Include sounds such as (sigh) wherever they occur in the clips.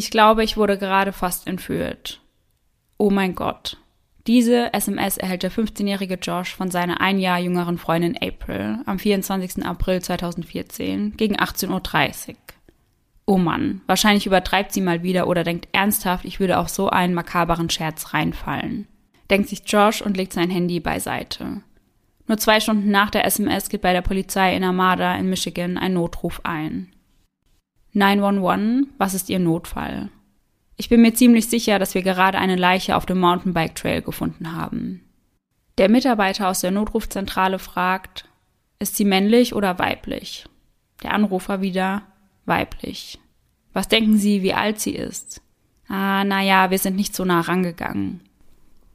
Ich glaube, ich wurde gerade fast entführt. Oh mein Gott. Diese SMS erhält der 15-jährige Josh von seiner ein Jahr jüngeren Freundin April am 24. April 2014 gegen 18.30 Uhr. Oh Mann, wahrscheinlich übertreibt sie mal wieder oder denkt ernsthaft, ich würde auf so einen makaberen Scherz reinfallen. Denkt sich Josh und legt sein Handy beiseite. Nur zwei Stunden nach der SMS geht bei der Polizei in Armada in Michigan ein Notruf ein. 911, was ist Ihr Notfall? Ich bin mir ziemlich sicher, dass wir gerade eine Leiche auf dem Mountainbike Trail gefunden haben. Der Mitarbeiter aus der Notrufzentrale fragt, ist sie männlich oder weiblich? Der Anrufer wieder, weiblich. Was denken Sie, wie alt sie ist? Ah, naja, wir sind nicht so nah rangegangen.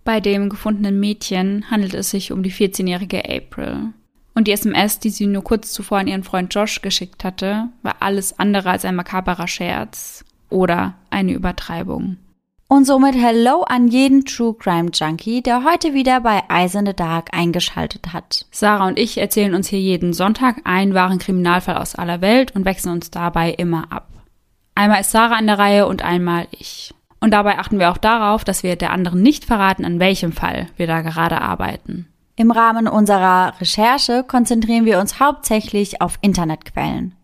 Bei dem gefundenen Mädchen handelt es sich um die 14-jährige April. Und die SMS, die sie nur kurz zuvor an ihren Freund Josh geschickt hatte, war alles andere als ein makaberer Scherz oder eine Übertreibung. Und somit Hello an jeden True Crime Junkie, der heute wieder bei Eyes in the Dark eingeschaltet hat. Sarah und ich erzählen uns hier jeden Sonntag einen wahren Kriminalfall aus aller Welt und wechseln uns dabei immer ab. Einmal ist Sarah an der Reihe und einmal ich. Und dabei achten wir auch darauf, dass wir der anderen nicht verraten, an welchem Fall wir da gerade arbeiten. Im Rahmen unserer Recherche konzentrieren wir uns hauptsächlich auf Internetquellen.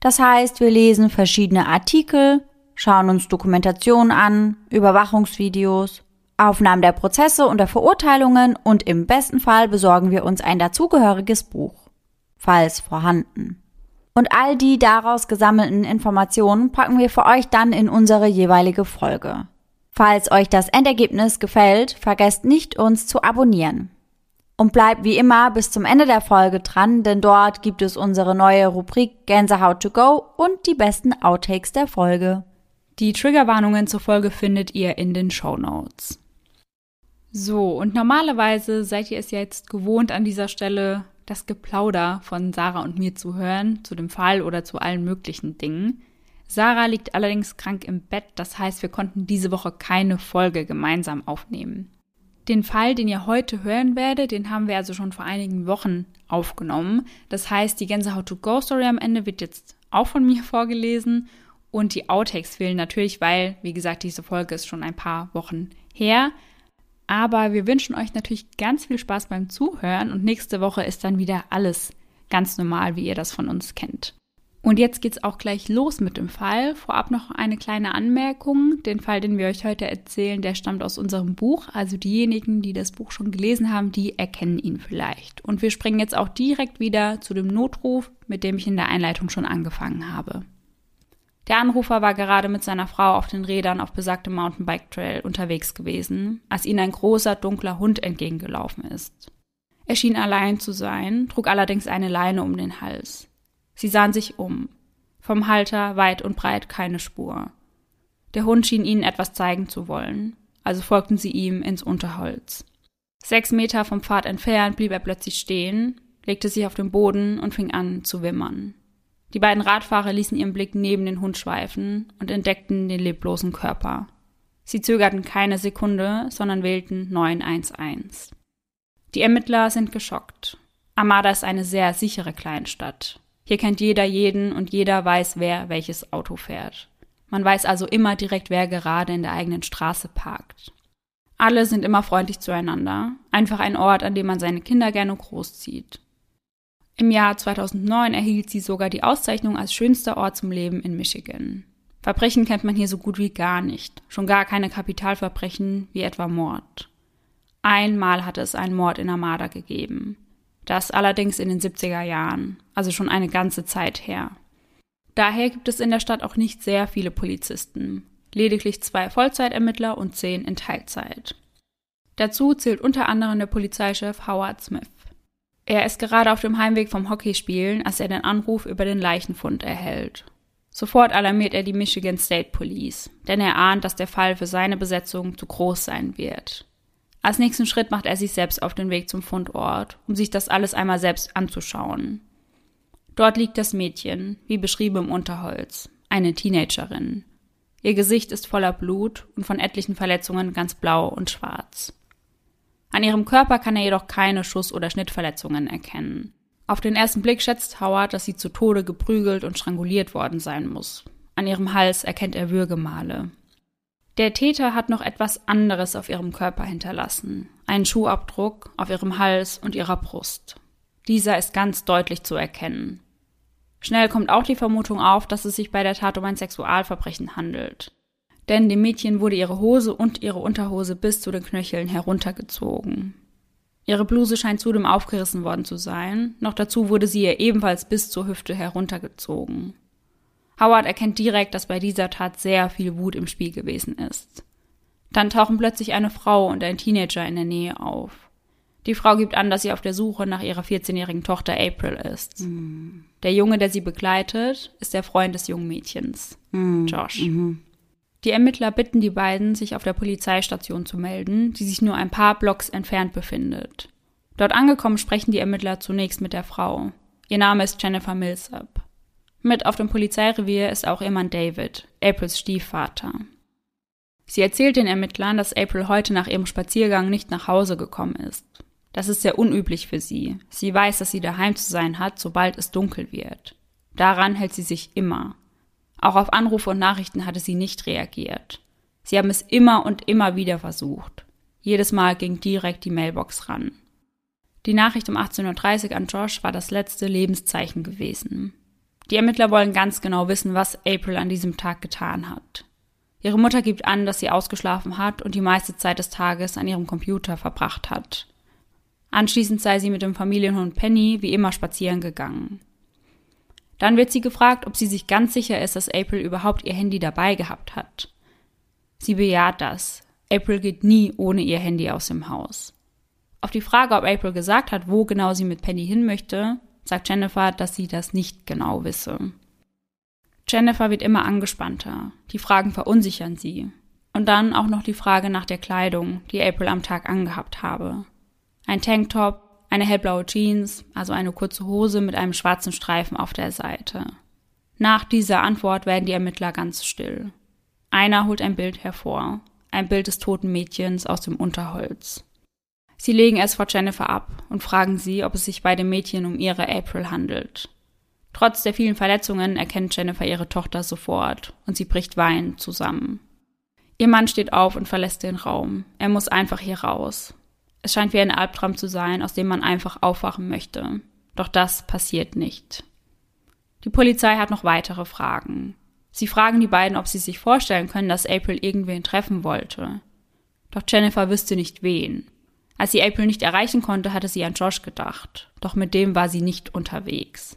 Das heißt, wir lesen verschiedene Artikel, schauen uns Dokumentationen an, Überwachungsvideos, Aufnahmen der Prozesse und der Verurteilungen und im besten Fall besorgen wir uns ein dazugehöriges Buch, falls vorhanden. Und all die daraus gesammelten Informationen packen wir für euch dann in unsere jeweilige Folge. Falls euch das Endergebnis gefällt, vergesst nicht, uns zu abonnieren. Und bleibt wie immer bis zum Ende der Folge dran, denn dort gibt es unsere neue Rubrik Gänsehaut to go und die besten Outtakes der Folge. Die Triggerwarnungen zur Folge findet ihr in den Show Notes. So, und normalerweise seid ihr es jetzt gewohnt, an dieser Stelle das Geplauder von Sarah und mir zu hören, zu dem Fall oder zu allen möglichen Dingen. Sarah liegt allerdings krank im Bett, das heißt, wir konnten diese Woche keine Folge gemeinsam aufnehmen. Den Fall, den ihr heute hören werdet, den haben wir also schon vor einigen Wochen aufgenommen. Das heißt, die Gänsehaut to Go Story am Ende wird jetzt auch von mir (laughs) vorgelesen und die Outtakes fehlen natürlich, weil, wie gesagt, diese Folge ist schon ein paar Wochen her. Aber wir wünschen euch natürlich ganz viel Spaß beim Zuhören und nächste Woche ist dann wieder alles ganz normal, wie ihr das von uns kennt. Und jetzt geht's auch gleich los mit dem Fall. Vorab noch eine kleine Anmerkung. Den Fall, den wir euch heute erzählen, der stammt aus unserem Buch. Also diejenigen, die das Buch schon gelesen haben, die erkennen ihn vielleicht. Und wir springen jetzt auch direkt wieder zu dem Notruf, mit dem ich in der Einleitung schon angefangen habe. Der Anrufer war gerade mit seiner Frau auf den Rädern auf besagtem Mountainbike Trail unterwegs gewesen, als ihnen ein großer dunkler Hund entgegengelaufen ist. Er schien allein zu sein, trug allerdings eine Leine um den Hals. Sie sahen sich um. Vom Halter weit und breit keine Spur. Der Hund schien ihnen etwas zeigen zu wollen, also folgten sie ihm ins Unterholz. Sechs Meter vom Pfad entfernt blieb er plötzlich stehen, legte sich auf den Boden und fing an zu wimmern. Die beiden Radfahrer ließen ihren Blick neben den Hund schweifen und entdeckten den leblosen Körper. Sie zögerten keine Sekunde, sondern wählten 911. Die Ermittler sind geschockt. Armada ist eine sehr sichere Kleinstadt. Hier kennt jeder jeden und jeder weiß, wer welches Auto fährt. Man weiß also immer direkt, wer gerade in der eigenen Straße parkt. Alle sind immer freundlich zueinander, einfach ein Ort, an dem man seine Kinder gerne großzieht. Im Jahr 2009 erhielt sie sogar die Auszeichnung als schönster Ort zum Leben in Michigan. Verbrechen kennt man hier so gut wie gar nicht, schon gar keine Kapitalverbrechen wie etwa Mord. Einmal hatte es einen Mord in Armada gegeben. Das allerdings in den 70er Jahren, also schon eine ganze Zeit her. Daher gibt es in der Stadt auch nicht sehr viele Polizisten, lediglich zwei Vollzeitermittler und zehn in Teilzeit. Dazu zählt unter anderem der Polizeichef Howard Smith. Er ist gerade auf dem Heimweg vom Hockeyspielen, als er den Anruf über den Leichenfund erhält. Sofort alarmiert er die Michigan State Police, denn er ahnt, dass der Fall für seine Besetzung zu groß sein wird. Als nächsten Schritt macht er sich selbst auf den Weg zum Fundort, um sich das alles einmal selbst anzuschauen. Dort liegt das Mädchen, wie beschrieben im Unterholz, eine Teenagerin. Ihr Gesicht ist voller Blut und von etlichen Verletzungen ganz blau und schwarz. An ihrem Körper kann er jedoch keine Schuss- oder Schnittverletzungen erkennen. Auf den ersten Blick schätzt Howard, dass sie zu Tode geprügelt und stranguliert worden sein muss. An ihrem Hals erkennt er Würgemale. Der Täter hat noch etwas anderes auf ihrem Körper hinterlassen. Einen Schuhabdruck auf ihrem Hals und ihrer Brust. Dieser ist ganz deutlich zu erkennen. Schnell kommt auch die Vermutung auf, dass es sich bei der Tat um ein Sexualverbrechen handelt. Denn dem Mädchen wurde ihre Hose und ihre Unterhose bis zu den Knöcheln heruntergezogen. Ihre Bluse scheint zudem aufgerissen worden zu sein, noch dazu wurde sie ihr ebenfalls bis zur Hüfte heruntergezogen. Howard erkennt direkt, dass bei dieser Tat sehr viel Wut im Spiel gewesen ist. Dann tauchen plötzlich eine Frau und ein Teenager in der Nähe auf. Die Frau gibt an, dass sie auf der Suche nach ihrer 14-jährigen Tochter April ist. Mhm. Der Junge, der sie begleitet, ist der Freund des jungen Mädchens, mhm. Josh. Mhm. Die Ermittler bitten die beiden, sich auf der Polizeistation zu melden, die sich nur ein paar Blocks entfernt befindet. Dort angekommen sprechen die Ermittler zunächst mit der Frau. Ihr Name ist Jennifer Millsap. Mit auf dem Polizeirevier ist auch ihr Mann David, Aprils Stiefvater. Sie erzählt den Ermittlern, dass April heute nach ihrem Spaziergang nicht nach Hause gekommen ist. Das ist sehr unüblich für sie. Sie weiß, dass sie daheim zu sein hat, sobald es dunkel wird. Daran hält sie sich immer. Auch auf Anrufe und Nachrichten hatte sie nicht reagiert. Sie haben es immer und immer wieder versucht. Jedes Mal ging direkt die Mailbox ran. Die Nachricht um 18.30 Uhr an Josh war das letzte Lebenszeichen gewesen. Die Ermittler wollen ganz genau wissen, was April an diesem Tag getan hat. Ihre Mutter gibt an, dass sie ausgeschlafen hat und die meiste Zeit des Tages an ihrem Computer verbracht hat. Anschließend sei sie mit dem Familienhund Penny wie immer spazieren gegangen. Dann wird sie gefragt, ob sie sich ganz sicher ist, dass April überhaupt ihr Handy dabei gehabt hat. Sie bejaht das. April geht nie ohne ihr Handy aus dem Haus. Auf die Frage, ob April gesagt hat, wo genau sie mit Penny hin möchte, sagt Jennifer, dass sie das nicht genau wisse. Jennifer wird immer angespannter. Die Fragen verunsichern sie. Und dann auch noch die Frage nach der Kleidung, die April am Tag angehabt habe. Ein Tanktop, eine hellblaue Jeans, also eine kurze Hose mit einem schwarzen Streifen auf der Seite. Nach dieser Antwort werden die Ermittler ganz still. Einer holt ein Bild hervor, ein Bild des toten Mädchens aus dem Unterholz. Sie legen es vor Jennifer ab und fragen sie, ob es sich bei dem Mädchen um ihre April handelt. Trotz der vielen Verletzungen erkennt Jennifer ihre Tochter sofort und sie bricht weinend zusammen. Ihr Mann steht auf und verlässt den Raum. Er muss einfach hier raus. Es scheint wie ein Albtraum zu sein, aus dem man einfach aufwachen möchte. Doch das passiert nicht. Die Polizei hat noch weitere Fragen. Sie fragen die beiden, ob sie sich vorstellen können, dass April irgendwen treffen wollte. Doch Jennifer wüsste nicht wen. Als sie April nicht erreichen konnte, hatte sie an Josh gedacht, doch mit dem war sie nicht unterwegs.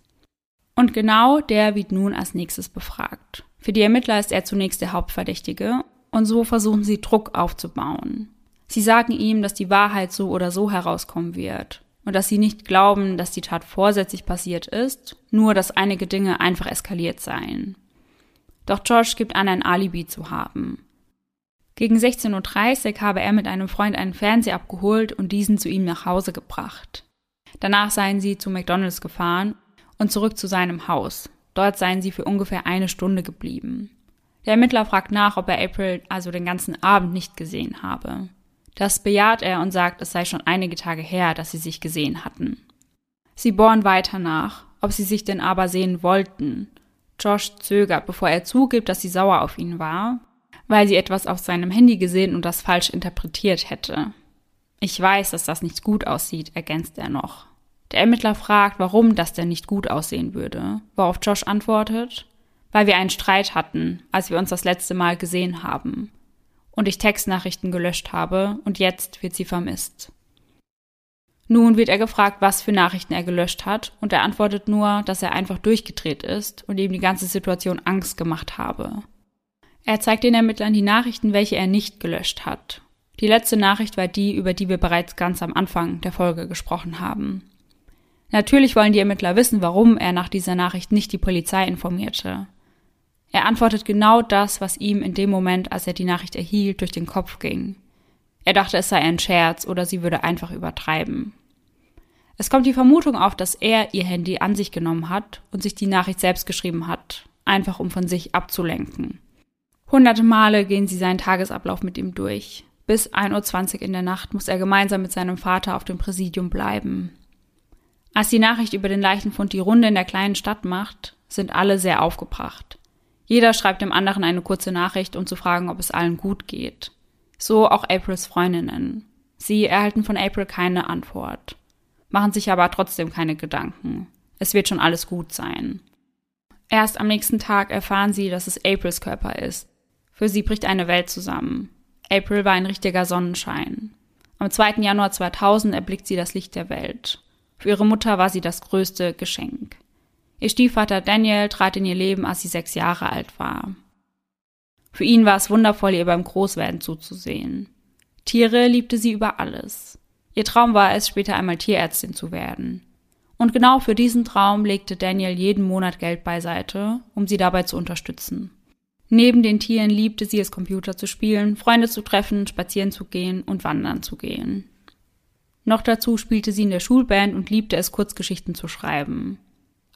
Und genau der wird nun als nächstes befragt. Für die Ermittler ist er zunächst der Hauptverdächtige und so versuchen sie Druck aufzubauen. Sie sagen ihm, dass die Wahrheit so oder so herauskommen wird und dass sie nicht glauben, dass die Tat vorsätzlich passiert ist, nur dass einige Dinge einfach eskaliert seien. Doch Josh gibt an, ein Alibi zu haben. Gegen 16.30 Uhr habe er mit einem Freund einen Fernseher abgeholt und diesen zu ihm nach Hause gebracht. Danach seien sie zu McDonalds gefahren und zurück zu seinem Haus. Dort seien sie für ungefähr eine Stunde geblieben. Der Ermittler fragt nach, ob er April also den ganzen Abend nicht gesehen habe. Das bejaht er und sagt, es sei schon einige Tage her, dass sie sich gesehen hatten. Sie bohren weiter nach, ob sie sich denn aber sehen wollten. Josh zögert, bevor er zugibt, dass sie sauer auf ihn war weil sie etwas auf seinem Handy gesehen und das falsch interpretiert hätte. Ich weiß, dass das nicht gut aussieht, ergänzt er noch. Der Ermittler fragt, warum das denn nicht gut aussehen würde, worauf Josh antwortet, weil wir einen Streit hatten, als wir uns das letzte Mal gesehen haben, und ich Textnachrichten gelöscht habe, und jetzt wird sie vermisst. Nun wird er gefragt, was für Nachrichten er gelöscht hat, und er antwortet nur, dass er einfach durchgedreht ist und ihm die ganze Situation Angst gemacht habe. Er zeigt den Ermittlern die Nachrichten, welche er nicht gelöscht hat. Die letzte Nachricht war die, über die wir bereits ganz am Anfang der Folge gesprochen haben. Natürlich wollen die Ermittler wissen, warum er nach dieser Nachricht nicht die Polizei informierte. Er antwortet genau das, was ihm in dem Moment, als er die Nachricht erhielt, durch den Kopf ging. Er dachte, es sei ein Scherz oder sie würde einfach übertreiben. Es kommt die Vermutung auf, dass er ihr Handy an sich genommen hat und sich die Nachricht selbst geschrieben hat, einfach um von sich abzulenken. Hunderte Male gehen sie seinen Tagesablauf mit ihm durch. Bis 1.20 Uhr in der Nacht muss er gemeinsam mit seinem Vater auf dem Präsidium bleiben. Als die Nachricht über den Leichenfund die Runde in der kleinen Stadt macht, sind alle sehr aufgebracht. Jeder schreibt dem anderen eine kurze Nachricht, um zu fragen, ob es allen gut geht. So auch Aprils Freundinnen. Sie erhalten von April keine Antwort, machen sich aber trotzdem keine Gedanken. Es wird schon alles gut sein. Erst am nächsten Tag erfahren sie, dass es Aprils Körper ist. Für sie bricht eine Welt zusammen. April war ein richtiger Sonnenschein. Am 2. Januar 2000 erblickt sie das Licht der Welt. Für ihre Mutter war sie das größte Geschenk. Ihr Stiefvater Daniel trat in ihr Leben, als sie sechs Jahre alt war. Für ihn war es wundervoll, ihr beim Großwerden zuzusehen. Tiere liebte sie über alles. Ihr Traum war es, später einmal Tierärztin zu werden. Und genau für diesen Traum legte Daniel jeden Monat Geld beiseite, um sie dabei zu unterstützen. Neben den Tieren liebte sie es, Computer zu spielen, Freunde zu treffen, spazieren zu gehen und wandern zu gehen. Noch dazu spielte sie in der Schulband und liebte es, Kurzgeschichten zu schreiben.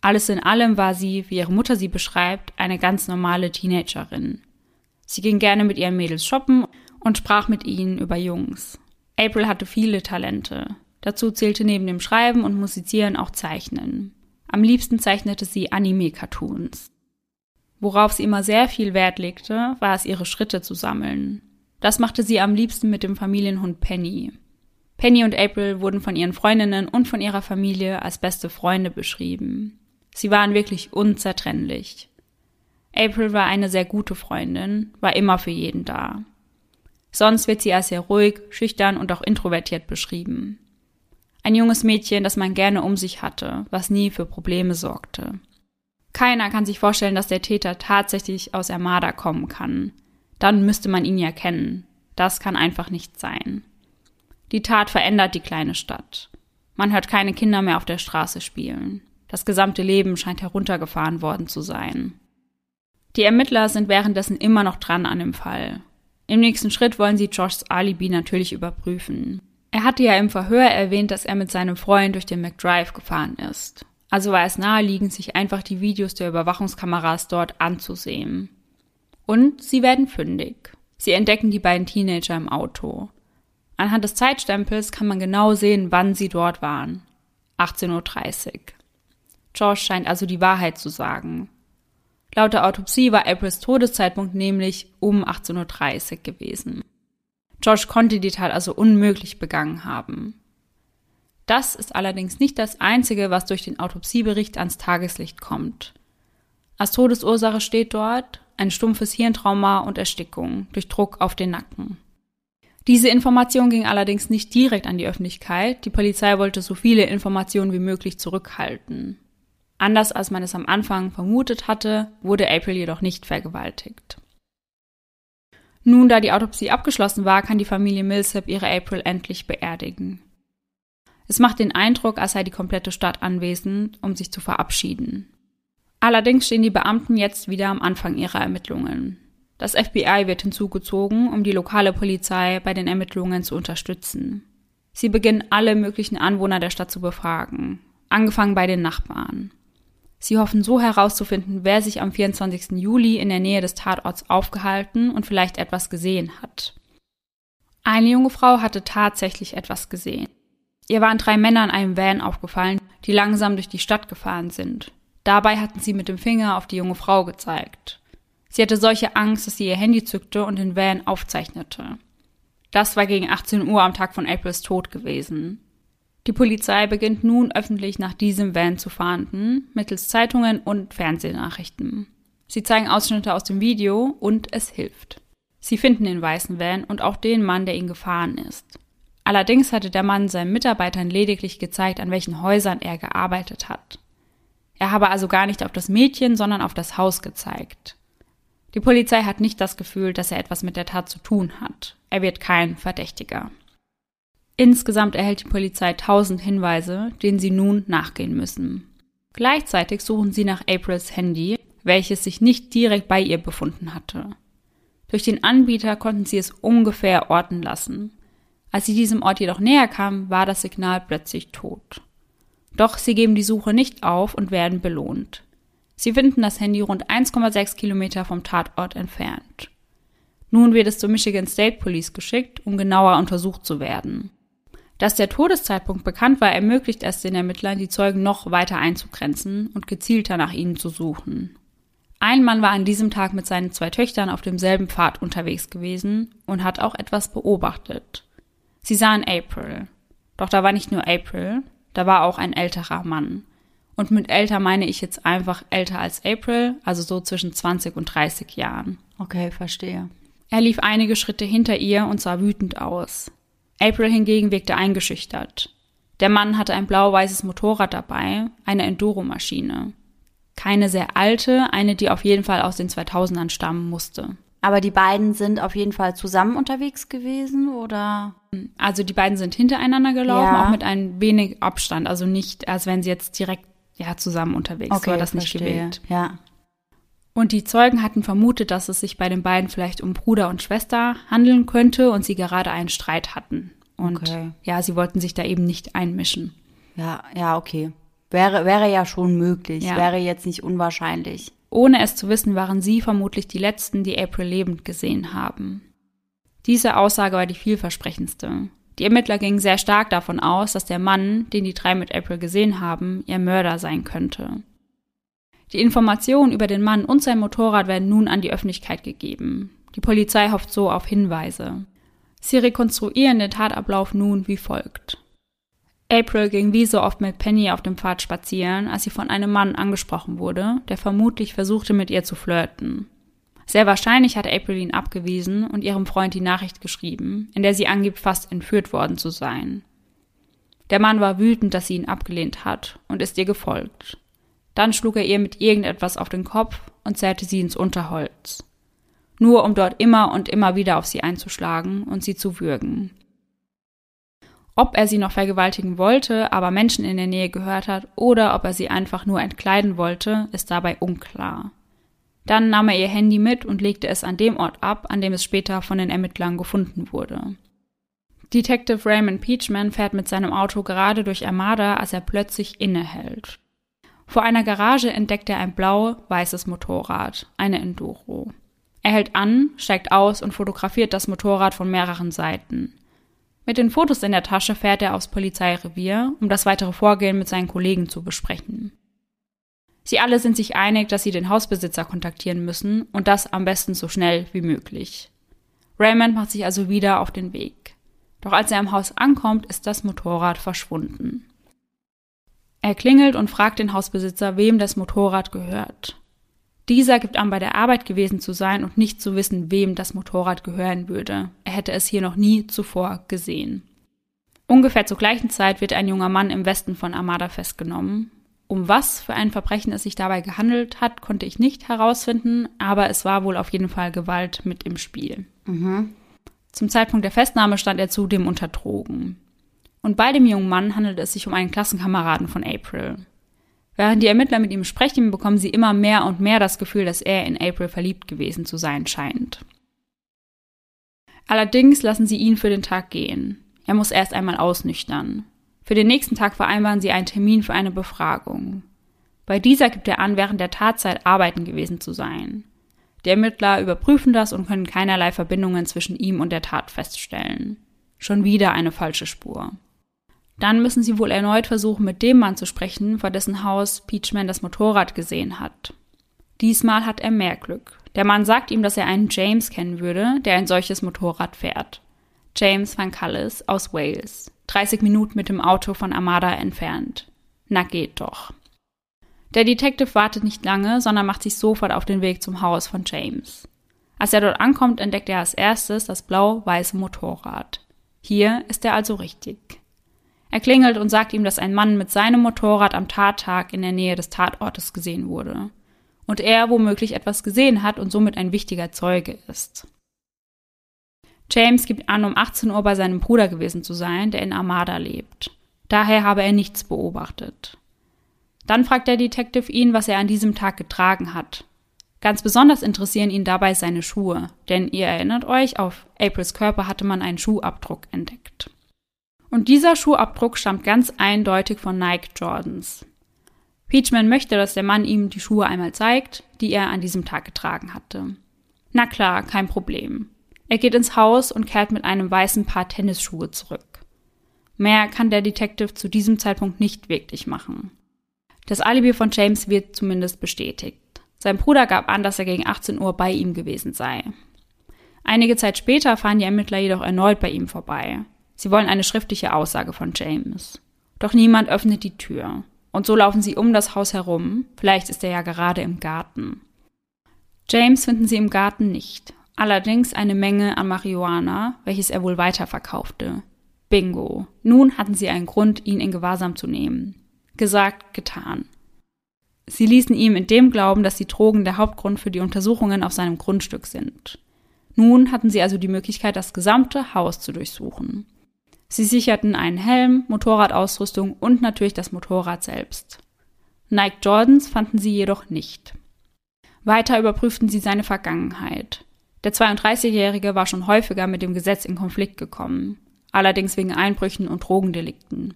Alles in allem war sie, wie ihre Mutter sie beschreibt, eine ganz normale Teenagerin. Sie ging gerne mit ihren Mädels shoppen und sprach mit ihnen über Jungs. April hatte viele Talente. Dazu zählte neben dem Schreiben und Musizieren auch Zeichnen. Am liebsten zeichnete sie Anime-Cartoons. Worauf sie immer sehr viel Wert legte, war es, ihre Schritte zu sammeln. Das machte sie am liebsten mit dem Familienhund Penny. Penny und April wurden von ihren Freundinnen und von ihrer Familie als beste Freunde beschrieben. Sie waren wirklich unzertrennlich. April war eine sehr gute Freundin, war immer für jeden da. Sonst wird sie als sehr ruhig, schüchtern und auch introvertiert beschrieben. Ein junges Mädchen, das man gerne um sich hatte, was nie für Probleme sorgte. Keiner kann sich vorstellen, dass der Täter tatsächlich aus Armada kommen kann. Dann müsste man ihn ja kennen. Das kann einfach nicht sein. Die Tat verändert die kleine Stadt. Man hört keine Kinder mehr auf der Straße spielen. Das gesamte Leben scheint heruntergefahren worden zu sein. Die Ermittler sind währenddessen immer noch dran an dem Fall. Im nächsten Schritt wollen sie Joshs Alibi natürlich überprüfen. Er hatte ja im Verhör erwähnt, dass er mit seinem Freund durch den McDrive gefahren ist. Also war es naheliegend, sich einfach die Videos der Überwachungskameras dort anzusehen. Und sie werden fündig. Sie entdecken die beiden Teenager im Auto. Anhand des Zeitstempels kann man genau sehen, wann sie dort waren. 18.30 Uhr. Josh scheint also die Wahrheit zu sagen. Laut der Autopsie war Aprils Todeszeitpunkt nämlich um 18.30 Uhr gewesen. Josh konnte die Tat also unmöglich begangen haben. Das ist allerdings nicht das Einzige, was durch den Autopsiebericht ans Tageslicht kommt. Als Todesursache steht dort ein stumpfes Hirntrauma und Erstickung durch Druck auf den Nacken. Diese Information ging allerdings nicht direkt an die Öffentlichkeit. Die Polizei wollte so viele Informationen wie möglich zurückhalten. Anders als man es am Anfang vermutet hatte, wurde April jedoch nicht vergewaltigt. Nun, da die Autopsie abgeschlossen war, kann die Familie Millsap ihre April endlich beerdigen. Es macht den Eindruck, als sei die komplette Stadt anwesend, um sich zu verabschieden. Allerdings stehen die Beamten jetzt wieder am Anfang ihrer Ermittlungen. Das FBI wird hinzugezogen, um die lokale Polizei bei den Ermittlungen zu unterstützen. Sie beginnen alle möglichen Anwohner der Stadt zu befragen, angefangen bei den Nachbarn. Sie hoffen so herauszufinden, wer sich am 24. Juli in der Nähe des Tatorts aufgehalten und vielleicht etwas gesehen hat. Eine junge Frau hatte tatsächlich etwas gesehen. Ihr waren drei Männer in einem Van aufgefallen, die langsam durch die Stadt gefahren sind. Dabei hatten sie mit dem Finger auf die junge Frau gezeigt. Sie hatte solche Angst, dass sie ihr Handy zückte und den Van aufzeichnete. Das war gegen 18 Uhr am Tag von Aprils Tod gewesen. Die Polizei beginnt nun öffentlich nach diesem Van zu fahnden, mittels Zeitungen und Fernsehnachrichten. Sie zeigen Ausschnitte aus dem Video und es hilft. Sie finden den weißen Van und auch den Mann, der ihn gefahren ist. Allerdings hatte der Mann seinen Mitarbeitern lediglich gezeigt, an welchen Häusern er gearbeitet hat. Er habe also gar nicht auf das Mädchen, sondern auf das Haus gezeigt. Die Polizei hat nicht das Gefühl, dass er etwas mit der Tat zu tun hat. Er wird kein Verdächtiger. Insgesamt erhält die Polizei 1000 Hinweise, denen sie nun nachgehen müssen. Gleichzeitig suchen sie nach Aprils Handy, welches sich nicht direkt bei ihr befunden hatte. Durch den Anbieter konnten sie es ungefähr orten lassen. Als sie diesem Ort jedoch näher kamen, war das Signal plötzlich tot. Doch sie geben die Suche nicht auf und werden belohnt. Sie finden das Handy rund 1,6 Kilometer vom Tatort entfernt. Nun wird es zur Michigan State Police geschickt, um genauer untersucht zu werden. Dass der Todeszeitpunkt bekannt war, ermöglicht es den Ermittlern, die Zeugen noch weiter einzugrenzen und gezielter nach ihnen zu suchen. Ein Mann war an diesem Tag mit seinen zwei Töchtern auf demselben Pfad unterwegs gewesen und hat auch etwas beobachtet. Sie sahen April. Doch da war nicht nur April, da war auch ein älterer Mann. Und mit älter meine ich jetzt einfach älter als April, also so zwischen 20 und 30 Jahren. Okay, verstehe. Er lief einige Schritte hinter ihr und sah wütend aus. April hingegen wirkte eingeschüchtert. Der Mann hatte ein blau-weißes Motorrad dabei, eine Enduro-Maschine. Keine sehr alte, eine, die auf jeden Fall aus den 2000ern stammen musste. Aber die beiden sind auf jeden Fall zusammen unterwegs gewesen, oder? Also die beiden sind hintereinander gelaufen, ja. auch mit ein wenig Abstand. Also nicht, als wären sie jetzt direkt ja, zusammen unterwegs. Okay, so war das nicht gewählt. Ja. Und die Zeugen hatten vermutet, dass es sich bei den beiden vielleicht um Bruder und Schwester handeln könnte und sie gerade einen Streit hatten. Und okay. ja, sie wollten sich da eben nicht einmischen. Ja, ja, okay. Wäre, wäre ja schon möglich, ja. wäre jetzt nicht unwahrscheinlich. Ohne es zu wissen, waren sie vermutlich die Letzten, die April lebend gesehen haben. Diese Aussage war die vielversprechendste. Die Ermittler gingen sehr stark davon aus, dass der Mann, den die drei mit April gesehen haben, ihr Mörder sein könnte. Die Informationen über den Mann und sein Motorrad werden nun an die Öffentlichkeit gegeben. Die Polizei hofft so auf Hinweise. Sie rekonstruieren den Tatablauf nun wie folgt. April ging wie so oft mit Penny auf dem Pfad spazieren, als sie von einem Mann angesprochen wurde, der vermutlich versuchte, mit ihr zu flirten. Sehr wahrscheinlich hat April ihn abgewiesen und ihrem Freund die Nachricht geschrieben, in der sie angibt, fast entführt worden zu sein. Der Mann war wütend, dass sie ihn abgelehnt hat und ist ihr gefolgt. Dann schlug er ihr mit irgendetwas auf den Kopf und zerrte sie ins Unterholz. Nur um dort immer und immer wieder auf sie einzuschlagen und sie zu würgen. Ob er sie noch vergewaltigen wollte, aber Menschen in der Nähe gehört hat, oder ob er sie einfach nur entkleiden wollte, ist dabei unklar. Dann nahm er ihr Handy mit und legte es an dem Ort ab, an dem es später von den Ermittlern gefunden wurde. Detective Raymond Peachman fährt mit seinem Auto gerade durch Armada, als er plötzlich innehält. Vor einer Garage entdeckt er ein blau-weißes Motorrad, eine Enduro. Er hält an, steigt aus und fotografiert das Motorrad von mehreren Seiten. Mit den Fotos in der Tasche fährt er aufs Polizeirevier, um das weitere Vorgehen mit seinen Kollegen zu besprechen. Sie alle sind sich einig, dass sie den Hausbesitzer kontaktieren müssen und das am besten so schnell wie möglich. Raymond macht sich also wieder auf den Weg. Doch als er im Haus ankommt, ist das Motorrad verschwunden. Er klingelt und fragt den Hausbesitzer, wem das Motorrad gehört. Dieser gibt an, bei der Arbeit gewesen zu sein und nicht zu wissen, wem das Motorrad gehören würde. Er hätte es hier noch nie zuvor gesehen. Ungefähr zur gleichen Zeit wird ein junger Mann im Westen von Armada festgenommen. Um was für ein Verbrechen es sich dabei gehandelt hat, konnte ich nicht herausfinden, aber es war wohl auf jeden Fall Gewalt mit im Spiel. Mhm. Zum Zeitpunkt der Festnahme stand er zudem unter Drogen. Und bei dem jungen Mann handelt es sich um einen Klassenkameraden von April. Während die Ermittler mit ihm sprechen, bekommen sie immer mehr und mehr das Gefühl, dass er in April verliebt gewesen zu sein scheint. Allerdings lassen sie ihn für den Tag gehen. Er muss erst einmal ausnüchtern. Für den nächsten Tag vereinbaren sie einen Termin für eine Befragung. Bei dieser gibt er an, während der Tatzeit arbeiten gewesen zu sein. Die Ermittler überprüfen das und können keinerlei Verbindungen zwischen ihm und der Tat feststellen. Schon wieder eine falsche Spur. Dann müssen sie wohl erneut versuchen, mit dem Mann zu sprechen, vor dessen Haus Peachman das Motorrad gesehen hat. Diesmal hat er mehr Glück. Der Mann sagt ihm, dass er einen James kennen würde, der ein solches Motorrad fährt. James van Cullis aus Wales. 30 Minuten mit dem Auto von Armada entfernt. Na geht doch. Der Detective wartet nicht lange, sondern macht sich sofort auf den Weg zum Haus von James. Als er dort ankommt, entdeckt er als erstes das blau-weiße Motorrad. Hier ist er also richtig. Er klingelt und sagt ihm, dass ein Mann mit seinem Motorrad am Tattag in der Nähe des Tatortes gesehen wurde. Und er womöglich etwas gesehen hat und somit ein wichtiger Zeuge ist. James gibt an, um 18 Uhr bei seinem Bruder gewesen zu sein, der in Armada lebt. Daher habe er nichts beobachtet. Dann fragt der Detective ihn, was er an diesem Tag getragen hat. Ganz besonders interessieren ihn dabei seine Schuhe, denn ihr erinnert euch, auf Aprils Körper hatte man einen Schuhabdruck entdeckt. Und dieser Schuhabdruck stammt ganz eindeutig von Nike Jordans. Peachman möchte, dass der Mann ihm die Schuhe einmal zeigt, die er an diesem Tag getragen hatte. Na klar, kein Problem. Er geht ins Haus und kehrt mit einem weißen Paar Tennisschuhe zurück. Mehr kann der Detective zu diesem Zeitpunkt nicht wirklich machen. Das Alibi von James wird zumindest bestätigt. Sein Bruder gab an, dass er gegen 18 Uhr bei ihm gewesen sei. Einige Zeit später fahren die Ermittler jedoch erneut bei ihm vorbei. Sie wollen eine schriftliche Aussage von James. Doch niemand öffnet die Tür. Und so laufen sie um das Haus herum. Vielleicht ist er ja gerade im Garten. James finden sie im Garten nicht. Allerdings eine Menge an Marihuana, welches er wohl weiterverkaufte. Bingo. Nun hatten sie einen Grund, ihn in Gewahrsam zu nehmen. Gesagt, getan. Sie ließen ihm in dem glauben, dass die Drogen der Hauptgrund für die Untersuchungen auf seinem Grundstück sind. Nun hatten sie also die Möglichkeit, das gesamte Haus zu durchsuchen. Sie sicherten einen Helm, Motorradausrüstung und natürlich das Motorrad selbst. Nike Jordans fanden sie jedoch nicht. Weiter überprüften sie seine Vergangenheit. Der 32-Jährige war schon häufiger mit dem Gesetz in Konflikt gekommen, allerdings wegen Einbrüchen und Drogendelikten.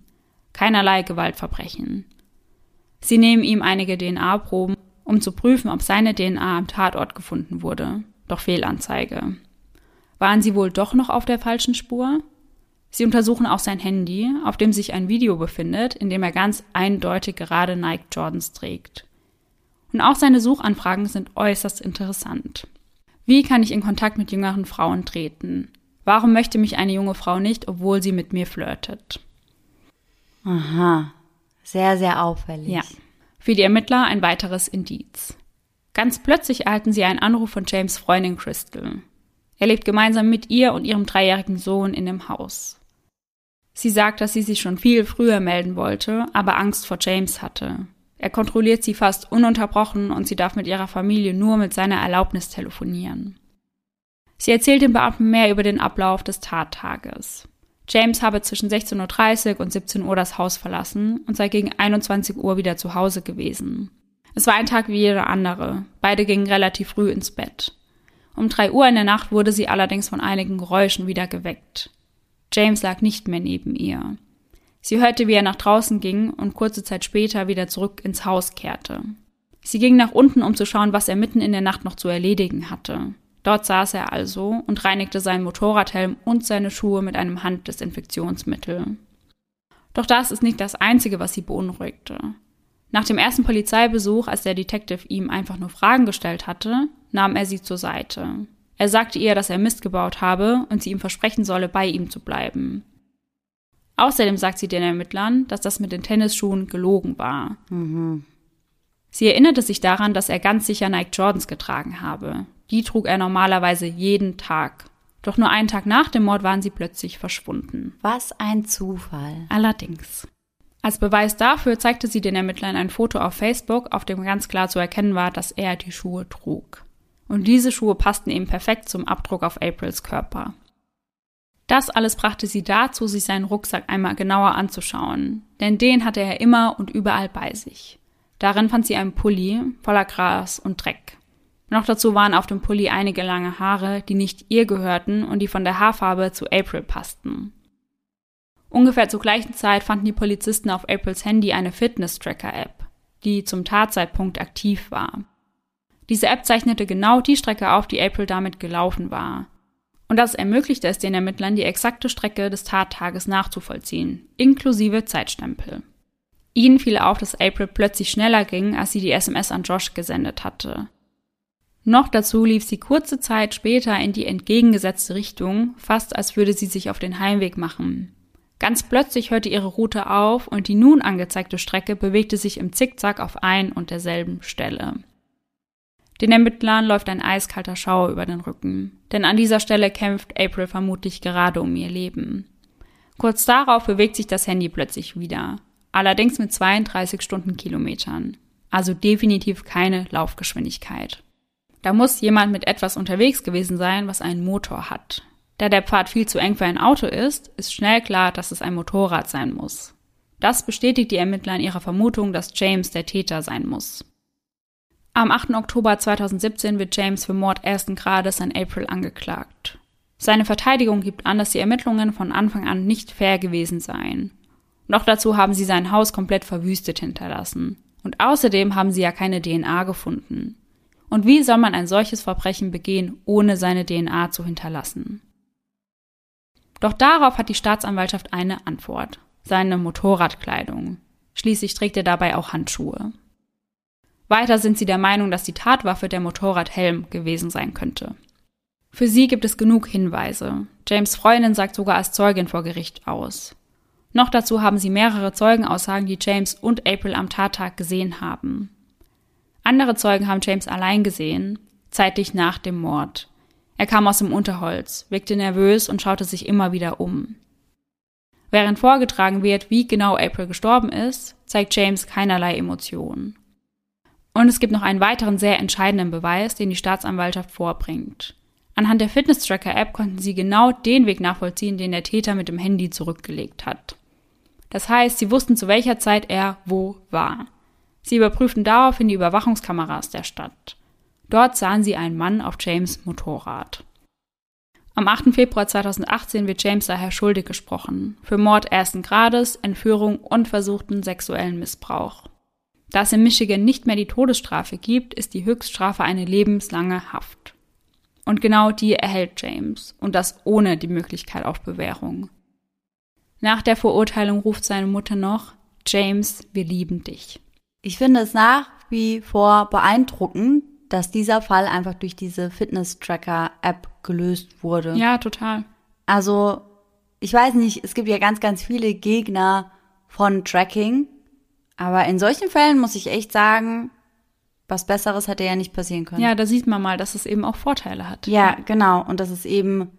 Keinerlei Gewaltverbrechen. Sie nehmen ihm einige DNA-Proben, um zu prüfen, ob seine DNA am Tatort gefunden wurde. Doch Fehlanzeige. Waren sie wohl doch noch auf der falschen Spur? Sie untersuchen auch sein Handy, auf dem sich ein Video befindet, in dem er ganz eindeutig gerade Nike Jordans trägt. Und auch seine Suchanfragen sind äußerst interessant. Wie kann ich in Kontakt mit jüngeren Frauen treten? Warum möchte mich eine junge Frau nicht, obwohl sie mit mir flirtet? Aha, sehr, sehr auffällig. Ja. Für die Ermittler ein weiteres Indiz. Ganz plötzlich erhalten sie einen Anruf von James Freundin Crystal. Er lebt gemeinsam mit ihr und ihrem dreijährigen Sohn in dem Haus. Sie sagt, dass sie sich schon viel früher melden wollte, aber Angst vor James hatte. Er kontrolliert sie fast ununterbrochen und sie darf mit ihrer Familie nur mit seiner Erlaubnis telefonieren. Sie erzählt dem Beamten mehr über den Ablauf des Tattages. James habe zwischen 16.30 Uhr und 17 Uhr das Haus verlassen und sei gegen 21 Uhr wieder zu Hause gewesen. Es war ein Tag wie jeder andere. Beide gingen relativ früh ins Bett. Um drei Uhr in der Nacht wurde sie allerdings von einigen Geräuschen wieder geweckt. James lag nicht mehr neben ihr. Sie hörte, wie er nach draußen ging und kurze Zeit später wieder zurück ins Haus kehrte. Sie ging nach unten, um zu schauen, was er mitten in der Nacht noch zu erledigen hatte. Dort saß er also und reinigte seinen Motorradhelm und seine Schuhe mit einem Handdesinfektionsmittel. Doch das ist nicht das Einzige, was sie beunruhigte. Nach dem ersten Polizeibesuch, als der Detective ihm einfach nur Fragen gestellt hatte, nahm er sie zur Seite. Er sagte ihr, dass er Mist gebaut habe und sie ihm versprechen solle, bei ihm zu bleiben. Außerdem sagt sie den Ermittlern, dass das mit den Tennisschuhen gelogen war. Mhm. Sie erinnerte sich daran, dass er ganz sicher Nike Jordans getragen habe. Die trug er normalerweise jeden Tag. Doch nur einen Tag nach dem Mord waren sie plötzlich verschwunden. Was ein Zufall. Allerdings. Als Beweis dafür zeigte sie den Ermittlern ein Foto auf Facebook, auf dem ganz klar zu erkennen war, dass er die Schuhe trug. Und diese Schuhe passten eben perfekt zum Abdruck auf Aprils Körper. Das alles brachte sie dazu, sich seinen Rucksack einmal genauer anzuschauen, denn den hatte er immer und überall bei sich. Darin fand sie einen Pulli voller Gras und Dreck. Noch dazu waren auf dem Pulli einige lange Haare, die nicht ihr gehörten und die von der Haarfarbe zu April passten. Ungefähr zur gleichen Zeit fanden die Polizisten auf Aprils Handy eine Fitness-Tracker-App, die zum Tatzeitpunkt aktiv war. Diese App zeichnete genau die Strecke auf, die April damit gelaufen war. Und das ermöglichte es den Ermittlern, die exakte Strecke des Tattages nachzuvollziehen, inklusive Zeitstempel. Ihnen fiel auf, dass April plötzlich schneller ging, als sie die SMS an Josh gesendet hatte. Noch dazu lief sie kurze Zeit später in die entgegengesetzte Richtung, fast als würde sie sich auf den Heimweg machen. Ganz plötzlich hörte ihre Route auf und die nun angezeigte Strecke bewegte sich im Zickzack auf ein und derselben Stelle. Den Ermittlern läuft ein eiskalter Schauer über den Rücken, denn an dieser Stelle kämpft April vermutlich gerade um ihr Leben. Kurz darauf bewegt sich das Handy plötzlich wieder, allerdings mit 32 Stundenkilometern, also definitiv keine Laufgeschwindigkeit. Da muss jemand mit etwas unterwegs gewesen sein, was einen Motor hat. Da der Pfad viel zu eng für ein Auto ist, ist schnell klar, dass es ein Motorrad sein muss. Das bestätigt die Ermittler in ihrer Vermutung, dass James der Täter sein muss. Am 8. Oktober 2017 wird James für Mord ersten Grades an April angeklagt. Seine Verteidigung gibt an, dass die Ermittlungen von Anfang an nicht fair gewesen seien. Noch dazu haben sie sein Haus komplett verwüstet hinterlassen. Und außerdem haben sie ja keine DNA gefunden. Und wie soll man ein solches Verbrechen begehen, ohne seine DNA zu hinterlassen? Doch darauf hat die Staatsanwaltschaft eine Antwort. Seine Motorradkleidung. Schließlich trägt er dabei auch Handschuhe. Weiter sind sie der Meinung, dass die Tatwaffe der Motorradhelm gewesen sein könnte. Für sie gibt es genug Hinweise. James Freundin sagt sogar als Zeugin vor Gericht aus. Noch dazu haben sie mehrere Zeugenaussagen, die James und April am Tattag gesehen haben. Andere Zeugen haben James allein gesehen, zeitlich nach dem Mord. Er kam aus dem Unterholz, wirkte nervös und schaute sich immer wieder um. Während vorgetragen wird, wie genau April gestorben ist, zeigt James keinerlei Emotionen. Und es gibt noch einen weiteren sehr entscheidenden Beweis, den die Staatsanwaltschaft vorbringt. Anhand der Fitness-Tracker-App konnten sie genau den Weg nachvollziehen, den der Täter mit dem Handy zurückgelegt hat. Das heißt, sie wussten, zu welcher Zeit er wo war. Sie überprüften daraufhin die Überwachungskameras der Stadt. Dort sahen sie einen Mann auf James Motorrad. Am 8. Februar 2018 wird James daher schuldig gesprochen. Für Mord ersten Grades, Entführung und versuchten sexuellen Missbrauch. Da es in Michigan nicht mehr die Todesstrafe gibt, ist die Höchststrafe eine lebenslange Haft. Und genau die erhält James, und das ohne die Möglichkeit auf Bewährung. Nach der Verurteilung ruft seine Mutter noch, James, wir lieben dich. Ich finde es nach wie vor beeindruckend, dass dieser Fall einfach durch diese Fitness-Tracker-App gelöst wurde. Ja, total. Also, ich weiß nicht, es gibt ja ganz, ganz viele Gegner von Tracking, aber in solchen Fällen muss ich echt sagen, was Besseres hätte ja nicht passieren können. Ja, da sieht man mal, dass es eben auch Vorteile hat. Ja, genau. Und dass es eben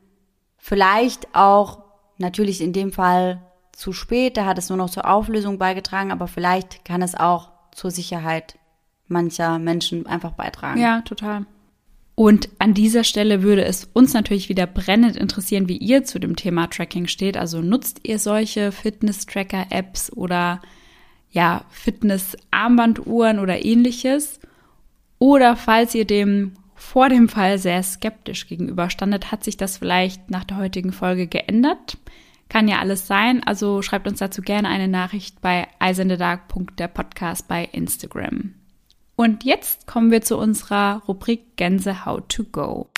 vielleicht auch, natürlich in dem Fall zu spät, da hat es nur noch zur Auflösung beigetragen, aber vielleicht kann es auch zur Sicherheit mancher Menschen einfach beitragen. Ja, total. Und an dieser Stelle würde es uns natürlich wieder brennend interessieren, wie ihr zu dem Thema Tracking steht. Also nutzt ihr solche Fitness-Tracker-Apps oder ja, Fitness-Armbanduhren oder ähnliches. Oder falls ihr dem vor dem Fall sehr skeptisch gegenüberstandet, hat sich das vielleicht nach der heutigen Folge geändert. Kann ja alles sein, also schreibt uns dazu gerne eine Nachricht bei Podcast bei Instagram. Und jetzt kommen wir zu unserer Rubrik Gänse How to Go.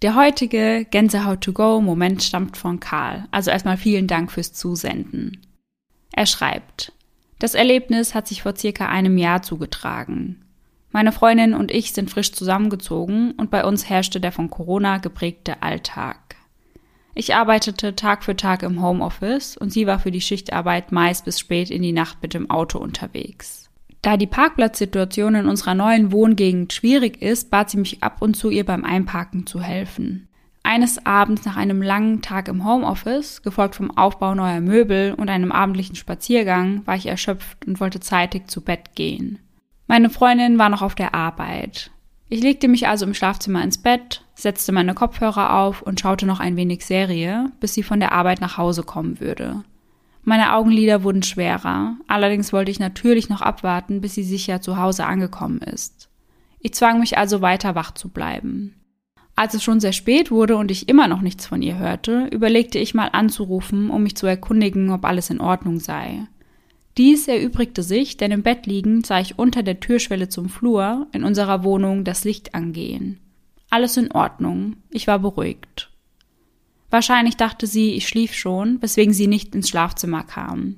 Der heutige Gänsehaut to go Moment stammt von Karl. Also erstmal vielen Dank fürs Zusenden. Er schreibt, das Erlebnis hat sich vor circa einem Jahr zugetragen. Meine Freundin und ich sind frisch zusammengezogen und bei uns herrschte der von Corona geprägte Alltag. Ich arbeitete Tag für Tag im Homeoffice und sie war für die Schichtarbeit meist bis spät in die Nacht mit dem Auto unterwegs. Da die Parkplatzsituation in unserer neuen Wohngegend schwierig ist, bat sie mich ab und zu ihr beim Einparken zu helfen. Eines Abends nach einem langen Tag im Homeoffice, gefolgt vom Aufbau neuer Möbel und einem abendlichen Spaziergang, war ich erschöpft und wollte zeitig zu Bett gehen. Meine Freundin war noch auf der Arbeit. Ich legte mich also im Schlafzimmer ins Bett, setzte meine Kopfhörer auf und schaute noch ein wenig Serie, bis sie von der Arbeit nach Hause kommen würde. Meine Augenlider wurden schwerer, allerdings wollte ich natürlich noch abwarten, bis sie sicher zu Hause angekommen ist. Ich zwang mich also weiter wach zu bleiben. Als es schon sehr spät wurde und ich immer noch nichts von ihr hörte, überlegte ich mal anzurufen, um mich zu erkundigen, ob alles in Ordnung sei. Dies erübrigte sich, denn im Bett liegend sah ich unter der Türschwelle zum Flur in unserer Wohnung das Licht angehen. Alles in Ordnung, ich war beruhigt. Wahrscheinlich dachte sie, ich schlief schon, weswegen sie nicht ins Schlafzimmer kam.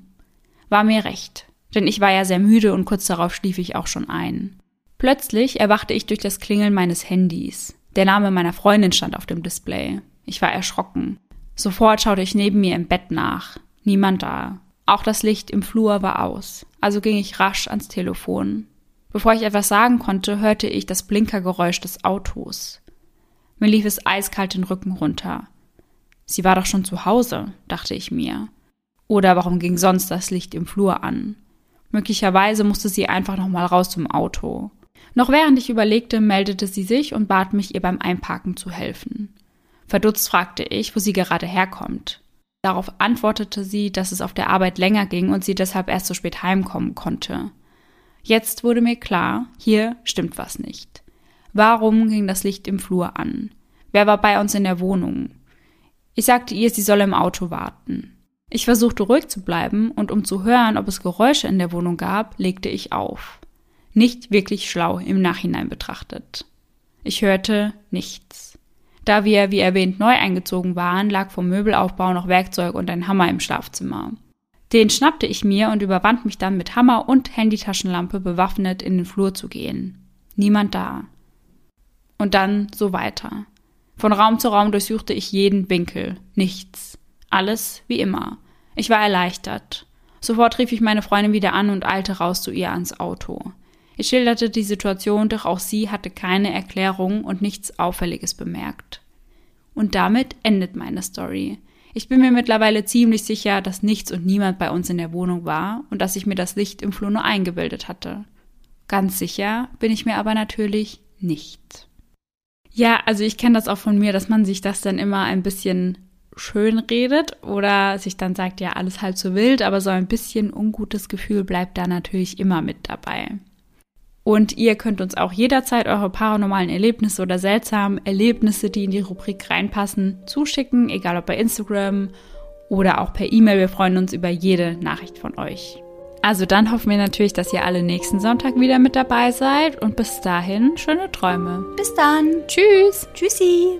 War mir recht, denn ich war ja sehr müde und kurz darauf schlief ich auch schon ein. Plötzlich erwachte ich durch das Klingeln meines Handys. Der Name meiner Freundin stand auf dem Display. Ich war erschrocken. Sofort schaute ich neben mir im Bett nach. Niemand da. Auch das Licht im Flur war aus. Also ging ich rasch ans Telefon. Bevor ich etwas sagen konnte, hörte ich das Blinkergeräusch des Autos. Mir lief es eiskalt den Rücken runter. Sie war doch schon zu Hause, dachte ich mir. Oder warum ging sonst das Licht im Flur an? Möglicherweise musste sie einfach noch mal raus zum Auto. Noch während ich überlegte, meldete sie sich und bat mich, ihr beim Einparken zu helfen. Verdutzt fragte ich, wo sie gerade herkommt. Darauf antwortete sie, dass es auf der Arbeit länger ging und sie deshalb erst so spät heimkommen konnte. Jetzt wurde mir klar, hier stimmt was nicht. Warum ging das Licht im Flur an? Wer war bei uns in der Wohnung? Ich sagte ihr, sie solle im Auto warten. Ich versuchte ruhig zu bleiben und um zu hören, ob es Geräusche in der Wohnung gab, legte ich auf. Nicht wirklich schlau im Nachhinein betrachtet. Ich hörte nichts. Da wir, wie erwähnt, neu eingezogen waren, lag vom Möbelaufbau noch Werkzeug und ein Hammer im Schlafzimmer. Den schnappte ich mir und überwand mich dann mit Hammer und Handytaschenlampe bewaffnet in den Flur zu gehen. Niemand da. Und dann so weiter. Von Raum zu Raum durchsuchte ich jeden Winkel. Nichts. Alles wie immer. Ich war erleichtert. Sofort rief ich meine Freundin wieder an und eilte raus zu ihr ans Auto. Ich schilderte die Situation, doch auch sie hatte keine Erklärung und nichts Auffälliges bemerkt. Und damit endet meine Story. Ich bin mir mittlerweile ziemlich sicher, dass nichts und niemand bei uns in der Wohnung war und dass ich mir das Licht im Flur nur eingebildet hatte. Ganz sicher bin ich mir aber natürlich nicht. Ja, also ich kenne das auch von mir, dass man sich das dann immer ein bisschen schön redet oder sich dann sagt, ja, alles halb so wild, aber so ein bisschen ungutes Gefühl bleibt da natürlich immer mit dabei. Und ihr könnt uns auch jederzeit eure paranormalen Erlebnisse oder seltsamen Erlebnisse, die in die Rubrik reinpassen, zuschicken, egal ob bei Instagram oder auch per E-Mail. Wir freuen uns über jede Nachricht von euch. Also dann hoffen wir natürlich, dass ihr alle nächsten Sonntag wieder mit dabei seid und bis dahin schöne Träume. Bis dann. Tschüss. Tschüssi.